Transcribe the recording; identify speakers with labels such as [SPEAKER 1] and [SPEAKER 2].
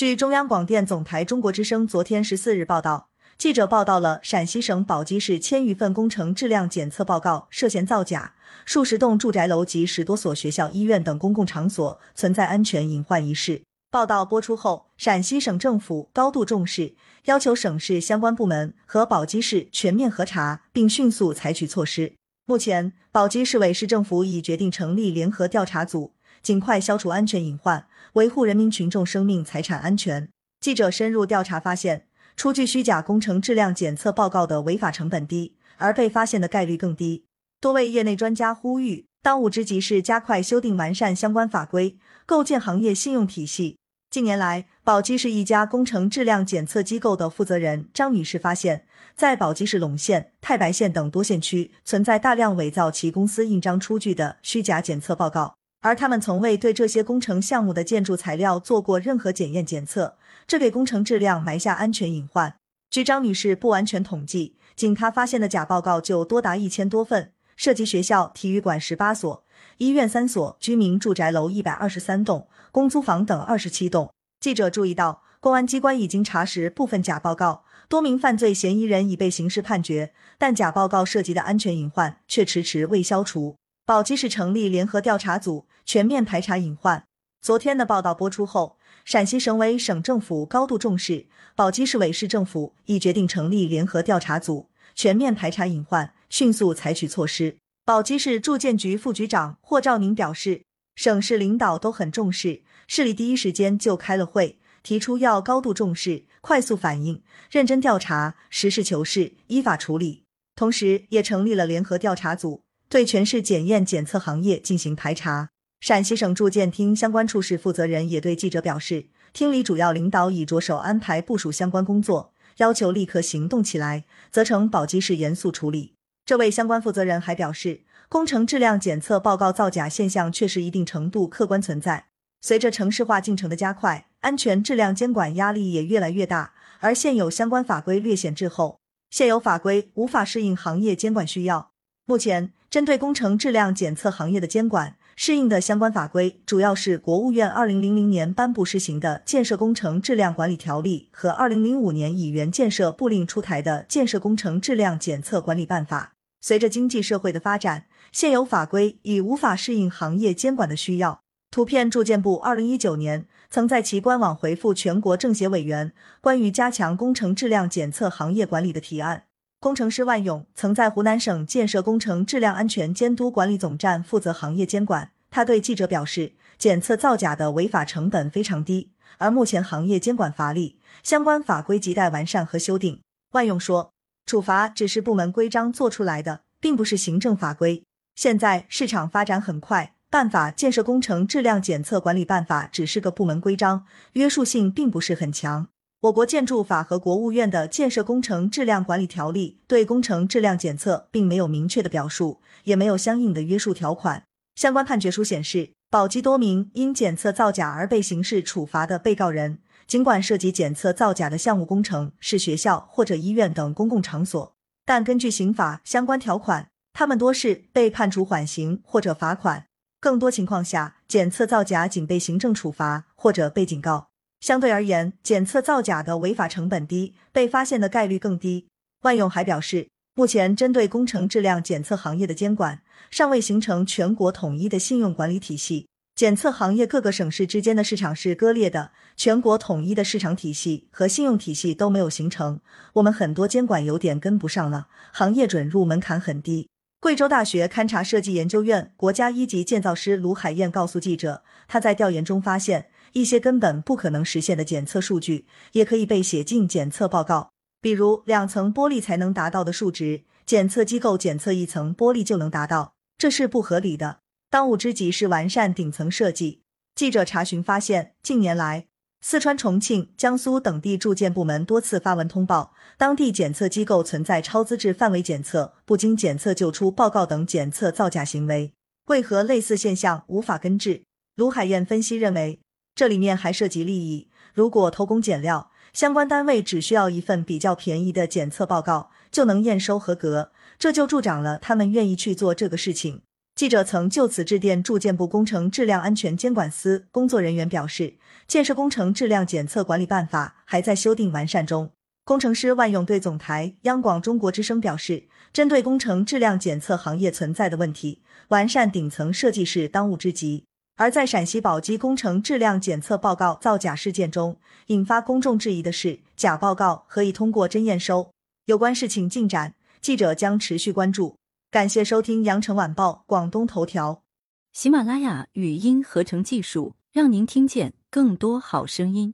[SPEAKER 1] 据中央广电总台中国之声昨天十四日报道，记者报道了陕西省宝鸡市千余份工程质量检测报告涉嫌造假，数十栋住宅楼及十多所学校、医院等公共场所存在安全隐患一事。报道播出后，陕西省政府高度重视，要求省市相关部门和宝鸡市全面核查，并迅速采取措施。目前，宝鸡市委市政府已决定成立联合调查组。尽快消除安全隐患，维护人民群众生命财产安全。记者深入调查发现，出具虚假工程质量检测报告的违法成本低，而被发现的概率更低。多位业内专家呼吁，当务之急是加快修订完善相关法规，构建行业信用体系。近年来，宝鸡市一家工程质量检测机构的负责人张女士发现，在宝鸡市陇县、太白县等多县区存在大量伪造其公司印章出具的虚假检测报告。而他们从未对这些工程项目的建筑材料做过任何检验检测，这给工程质量埋下安全隐患。据张女士不完全统计，仅她发现的假报告就多达一千多份，涉及学校、体育馆十八所、医院三所、居民住宅楼一百二十三栋、公租房等二十七栋。记者注意到，公安机关已经查实部分假报告，多名犯罪嫌疑人已被刑事判决，但假报告涉及的安全隐患却迟迟未消除。宝鸡市成立联合调查组，全面排查隐患。昨天的报道播出后，陕西省委省政府高度重视，宝鸡市委市政府已决定成立联合调查组，全面排查隐患，迅速采取措施。宝鸡市住建局副局长霍兆宁表示，省市领导都很重视，市里第一时间就开了会，提出要高度重视、快速反应、认真调查、实事求是、依法处理，同时也成立了联合调查组。对全市检验检测行业进行排查。陕西省住建厅相关处室负责人也对记者表示，厅里主要领导已着手安排部署相关工作，要求立刻行动起来，责成宝鸡市严肃处理。这位相关负责人还表示，工程质量检测报告造假现象确实一定程度客观存在。随着城市化进程的加快，安全质量监管压力也越来越大，而现有相关法规略显滞后，现有法规无法适应行业监管需要。目前。针对工程质量检测行业的监管适应的相关法规，主要是国务院二零零零年颁布施行的《建设工程质量管理条例》和二零零五年以原建设部令出台的《建设工程质量检测管理办法》。随着经济社会的发展，现有法规已无法适应行业监管的需要。图片住建部二零一九年曾在其官网回复全国政协委员关于加强工程质量检测行业管理的提案。工程师万勇曾在湖南省建设工程质量安全监督管理总站负责行业监管。他对记者表示，检测造假的违法成本非常低，而目前行业监管乏力，相关法规亟待完善和修订。万勇说，处罚只是部门规章做出来的，并不是行政法规。现在市场发展很快，办法《建设工程质量检测管理办法》只是个部门规章，约束性并不是很强。我国建筑法和国务院的建设工程质量管理条例对工程质量检测并没有明确的表述，也没有相应的约束条款。相关判决书显示，宝鸡多名因检测造假而被刑事处罚的被告人，尽管涉及检测造假的项目工程是学校或者医院等公共场所，但根据刑法相关条款，他们多是被判处缓刑或者罚款。更多情况下，检测造假仅被行政处罚或者被警告。相对而言，检测造假的违法成本低，被发现的概率更低。万勇还表示，目前针对工程质量检测行业的监管尚未形成全国统一的信用管理体系，检测行业各个省市之间的市场是割裂的，全国统一的市场体系和信用体系都没有形成，我们很多监管有点跟不上了，行业准入门槛很低。贵州大学勘察设计研究院国家一级建造师卢海燕告诉记者，他在调研中发现。一些根本不可能实现的检测数据，也可以被写进检测报告。比如两层玻璃才能达到的数值，检测机构检测一层玻璃就能达到，这是不合理的。当务之急是完善顶层设计。记者查询发现，近年来，四川、重庆、江苏等地住建部门多次发文通报，当地检测机构存在超资质范围检测、不经检测就出报告等检测造假行为。为何类似现象无法根治？卢海燕分析认为。这里面还涉及利益。如果偷工减料，相关单位只需要一份比较便宜的检测报告就能验收合格，这就助长了他们愿意去做这个事情。记者曾就此致电住建部工程质量安全监管司，工作人员表示，建设工程质量检测管理办法还在修订完善中。工程师万用对总台央广中国之声表示，针对工程质量检测行业存在的问题，完善顶层设计是当务之急。而在陕西宝鸡工程质量检测报告造假事件中，引发公众质疑的是，假报告可以通过真验收？有关事情进展，记者将持续关注。感谢收听羊城晚报广东头条，
[SPEAKER 2] 喜马拉雅语音合成技术，让您听见更多好声音。